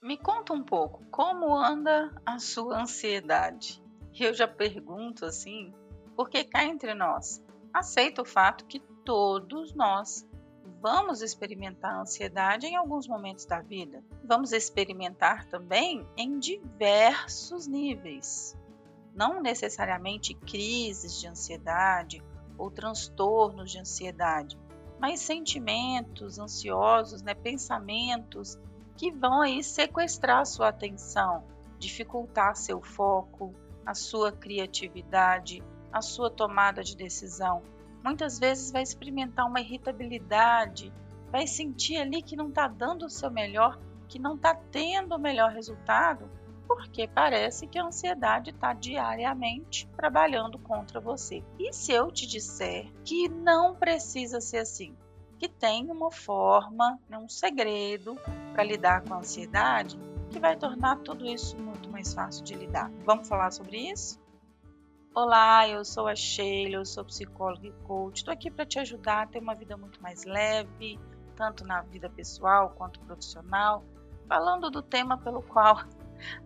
Me conta um pouco como anda a sua ansiedade. Eu já pergunto assim, porque cá entre nós, aceita o fato que todos nós vamos experimentar ansiedade em alguns momentos da vida. Vamos experimentar também em diversos níveis. Não necessariamente crises de ansiedade ou transtornos de ansiedade, mas sentimentos ansiosos, né, pensamentos que vão aí sequestrar sua atenção, dificultar seu foco, a sua criatividade, a sua tomada de decisão. Muitas vezes vai experimentar uma irritabilidade, vai sentir ali que não está dando o seu melhor, que não está tendo o melhor resultado, porque parece que a ansiedade está diariamente trabalhando contra você. E se eu te disser que não precisa ser assim, que tem uma forma, né, um segredo para lidar com a ansiedade que vai tornar tudo isso muito mais fácil de lidar. Vamos falar sobre isso? Olá, eu sou a Sheila, eu sou psicóloga e coach. Estou aqui para te ajudar a ter uma vida muito mais leve, tanto na vida pessoal quanto profissional, falando do tema pelo qual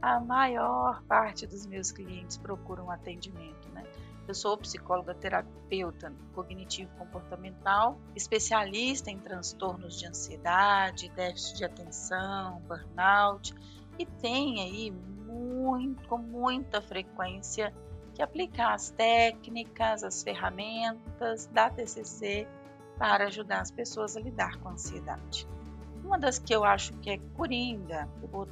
a maior parte dos meus clientes procuram atendimento, né? Eu sou psicóloga terapeuta cognitivo-comportamental, especialista em transtornos de ansiedade, déficit de atenção, burnout e tenho aí muito, com muita frequência que aplicar as técnicas, as ferramentas da TCC para ajudar as pessoas a lidar com a ansiedade. Uma das que eu acho que é coringa, eu vou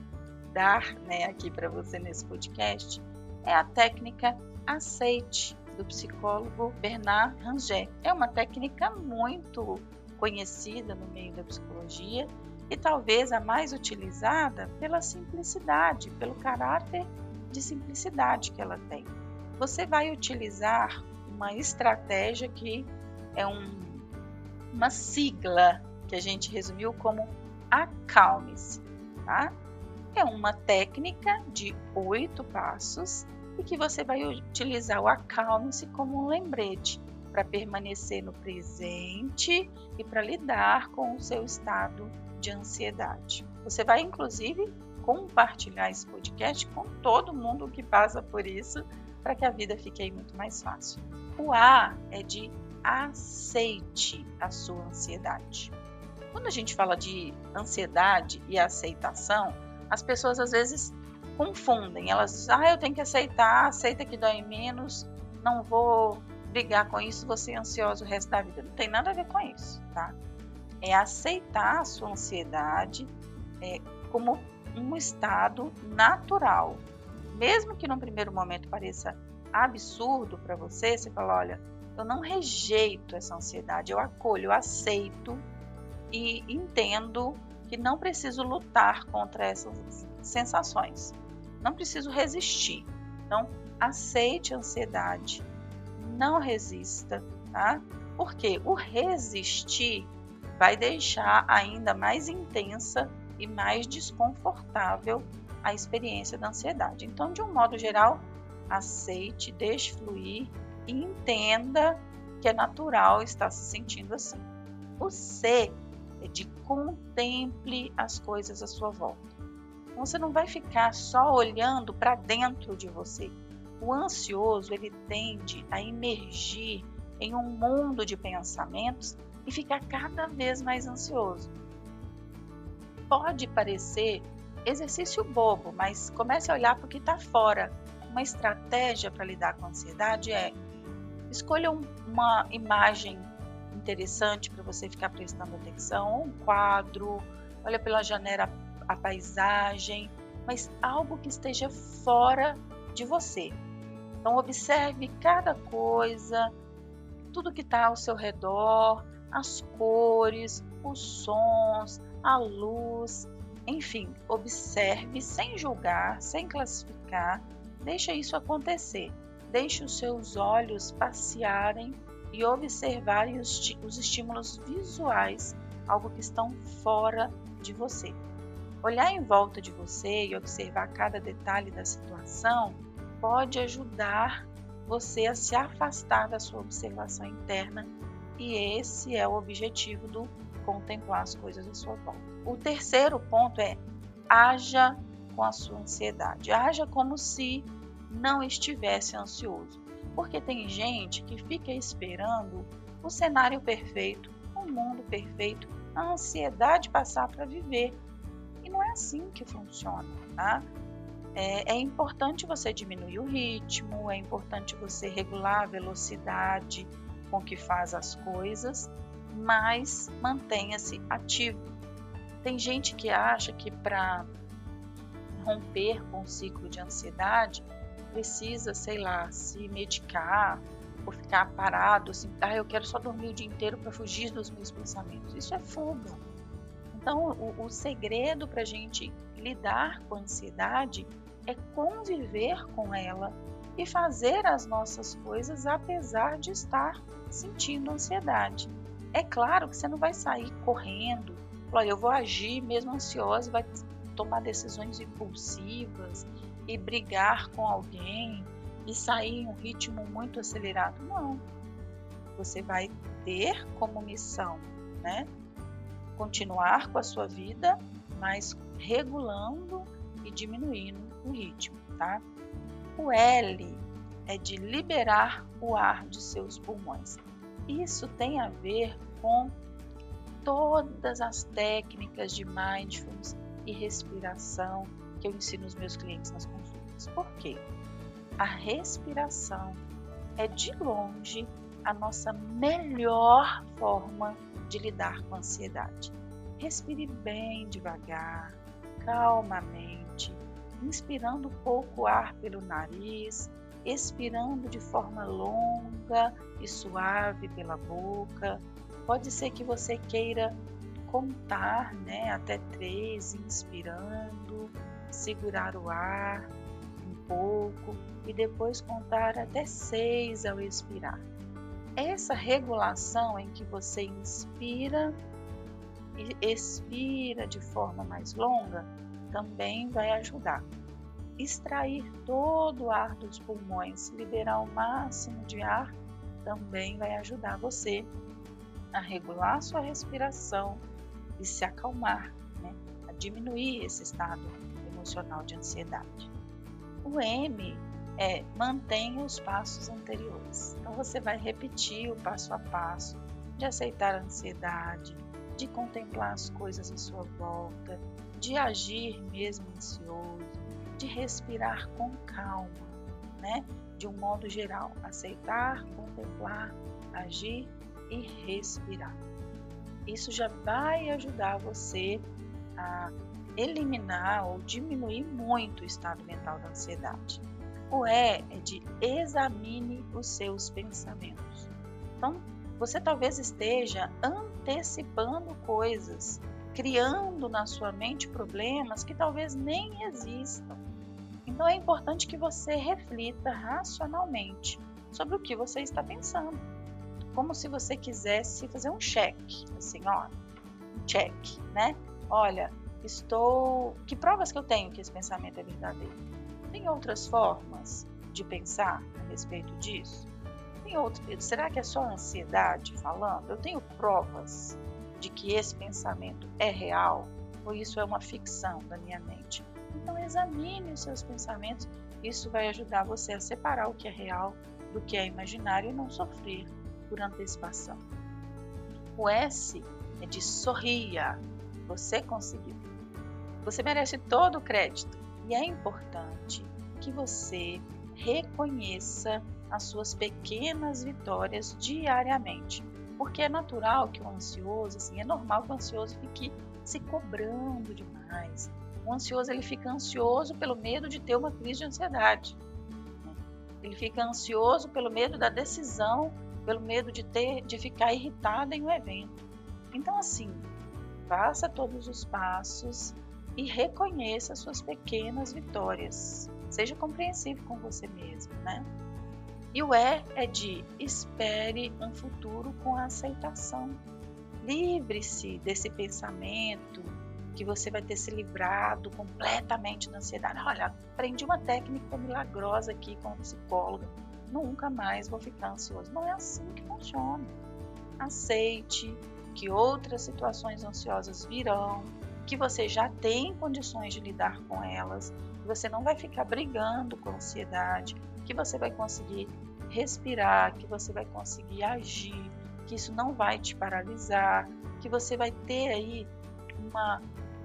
dar né, aqui para você nesse podcast, é a técnica aceite do psicólogo Bernard Ranger. É uma técnica muito conhecida no meio da psicologia e talvez a mais utilizada pela simplicidade, pelo caráter de simplicidade que ela tem. Você vai utilizar uma estratégia que é um, uma sigla que a gente resumiu como acalme-se, tá? É uma técnica de oito passos que você vai utilizar o acalme-se como um lembrete para permanecer no presente e para lidar com o seu estado de ansiedade. Você vai, inclusive, compartilhar esse podcast com todo mundo que passa por isso para que a vida fique aí muito mais fácil. O A é de aceite a sua ansiedade. Quando a gente fala de ansiedade e aceitação, as pessoas às vezes confundem. Elas ah, eu tenho que aceitar, aceita que dói menos, não vou brigar com isso, vou ser ansioso o resto da vida. Não tem nada a ver com isso, tá? É aceitar a sua ansiedade é, como um estado natural. Mesmo que num primeiro momento pareça absurdo para você, você fala, olha, eu não rejeito essa ansiedade, eu acolho, eu aceito e entendo que não preciso lutar contra essas sensações não preciso resistir. Então, aceite a ansiedade, não resista, tá? Porque o resistir vai deixar ainda mais intensa e mais desconfortável a experiência da ansiedade. Então, de um modo geral, aceite, deixe fluir e entenda que é natural estar se sentindo assim. O C é de contemple as coisas à sua volta. Você não vai ficar só olhando para dentro de você. O ansioso ele tende a emergir em um mundo de pensamentos e ficar cada vez mais ansioso. Pode parecer exercício bobo, mas comece a olhar para o que está fora. Uma estratégia para lidar com a ansiedade é escolha uma imagem interessante para você ficar prestando atenção, um quadro, olha pela janela a paisagem, mas algo que esteja fora de você. Então, observe cada coisa, tudo que está ao seu redor, as cores, os sons, a luz, enfim, observe sem julgar, sem classificar, deixa isso acontecer. Deixe os seus olhos passearem e observarem os, os estímulos visuais, algo que estão fora de você. Olhar em volta de você e observar cada detalhe da situação pode ajudar você a se afastar da sua observação interna e esse é o objetivo do contemplar as coisas à sua volta. O terceiro ponto é haja com a sua ansiedade. Haja como se não estivesse ansioso. Porque tem gente que fica esperando o cenário perfeito, o mundo perfeito, a ansiedade passar para viver. É assim que funciona, tá? É, é, importante você diminuir o ritmo, é importante você regular a velocidade com que faz as coisas, mas mantenha-se ativo. Tem gente que acha que para romper com o ciclo de ansiedade precisa, sei lá, se medicar ou ficar parado, assim, ah, eu quero só dormir o dia inteiro para fugir dos meus pensamentos. Isso é fuga. Então, o, o segredo para a gente lidar com a ansiedade é conviver com ela e fazer as nossas coisas apesar de estar sentindo ansiedade. É claro que você não vai sair correndo, olha, eu vou agir mesmo ansiosa, vai tomar decisões impulsivas e brigar com alguém e sair em um ritmo muito acelerado. Não. Você vai ter como missão, né? Continuar com a sua vida, mas regulando e diminuindo o ritmo, tá? O L é de liberar o ar de seus pulmões. Isso tem a ver com todas as técnicas de mindfulness e respiração que eu ensino os meus clientes nas consultas. Por quê? A respiração é de longe a nossa melhor forma de lidar com a ansiedade. Respire bem devagar, calmamente, inspirando pouco ar pelo nariz, expirando de forma longa e suave pela boca. Pode ser que você queira contar né, até três, inspirando, segurar o ar um pouco e depois contar até seis ao expirar. Essa regulação em que você inspira e expira de forma mais longa também vai ajudar. Extrair todo o ar dos pulmões, liberar o máximo de ar, também vai ajudar você a regular sua respiração e se acalmar, né? a diminuir esse estado emocional de ansiedade. O M é mantenha os passos anteriores. Então você vai repetir o passo a passo de aceitar a ansiedade, de contemplar as coisas à sua volta, de agir mesmo ansioso, de respirar com calma, né? De um modo geral, aceitar, contemplar, agir e respirar. Isso já vai ajudar você a eliminar ou diminuir muito o estado mental da ansiedade. O E é de examine os seus pensamentos. Então, você talvez esteja antecipando coisas criando na sua mente problemas que talvez nem existam. Então é importante que você reflita racionalmente sobre o que você está pensando. Como se você quisesse fazer um cheque, assim, ó, um check, né? Olha, estou. Que provas que eu tenho que esse pensamento é verdadeiro? Tem outras formas de pensar a respeito disso? Tem outro. Será que é só ansiedade falando? Eu tenho provas de que esse pensamento é real ou isso é uma ficção da minha mente. Então examine os seus pensamentos, isso vai ajudar você a separar o que é real do que é imaginário e não sofrer por antecipação. O S é de sorria, você conseguiu. Você merece todo o crédito e é importante que você reconheça as suas pequenas vitórias diariamente. Porque é natural que o ansioso, assim, é normal que o ansioso fique se cobrando demais. O ansioso ele fica ansioso pelo medo de ter uma crise de ansiedade. Né? Ele fica ansioso pelo medo da decisão, pelo medo de ter, de ficar irritado em um evento. Então assim, faça todos os passos e reconheça as suas pequenas vitórias. Seja compreensivo com você mesmo, né? E o E é de espere um futuro com aceitação. Livre-se desse pensamento que você vai ter se livrado completamente da ansiedade. Olha, aprendi uma técnica milagrosa aqui com a psicóloga. Nunca mais vou ficar ansioso. Não é assim que funciona. Aceite que outras situações ansiosas virão, que você já tem condições de lidar com elas, que você não vai ficar brigando com a ansiedade, que você vai conseguir respirar, que você vai conseguir agir, que isso não vai te paralisar, que você vai ter aí uma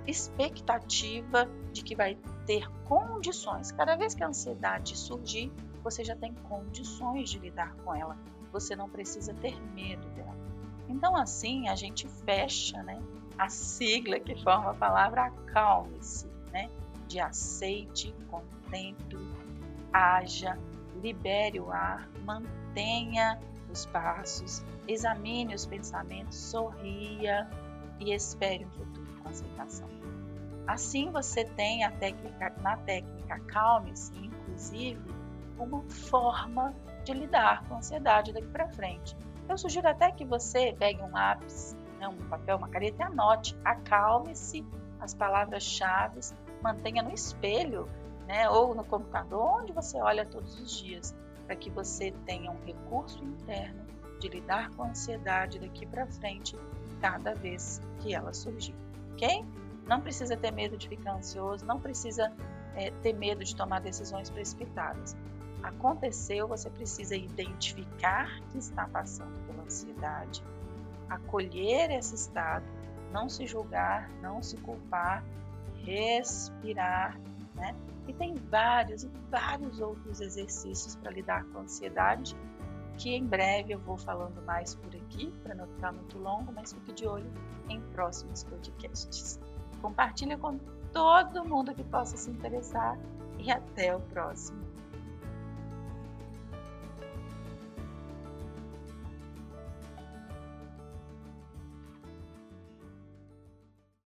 expectativa de que vai ter condições. Cada vez que a ansiedade surgir, você já tem condições de lidar com ela. Você não precisa ter medo dela. Então, assim, a gente fecha né, a sigla que forma a palavra acalme-se, né? De aceite, contemple, haja, libere o ar, mantenha os passos, examine os pensamentos, sorria e espere um futuro com aceitação. Assim você tem a técnica, na técnica Calme-se, inclusive, uma forma de lidar com a ansiedade daqui para frente. Eu sugiro até que você pegue um lápis, né, um papel, uma caneta e anote, acalme-se as palavras-chave, mantenha no espelho né, ou no computador, onde você olha todos os dias, para que você tenha um recurso interno de lidar com a ansiedade daqui para frente cada vez que ela surgir, ok? Não precisa ter medo de ficar ansioso, não precisa é, ter medo de tomar decisões precipitadas. Aconteceu, você precisa identificar que está passando pela ansiedade, acolher esse estado, não se julgar, não se culpar, respirar, né? E tem vários e vários outros exercícios para lidar com a ansiedade, que em breve eu vou falando mais por aqui, para não ficar muito longo, mas fique de olho em próximos podcasts. Compartilhe com todo mundo que possa se interessar e até o próximo.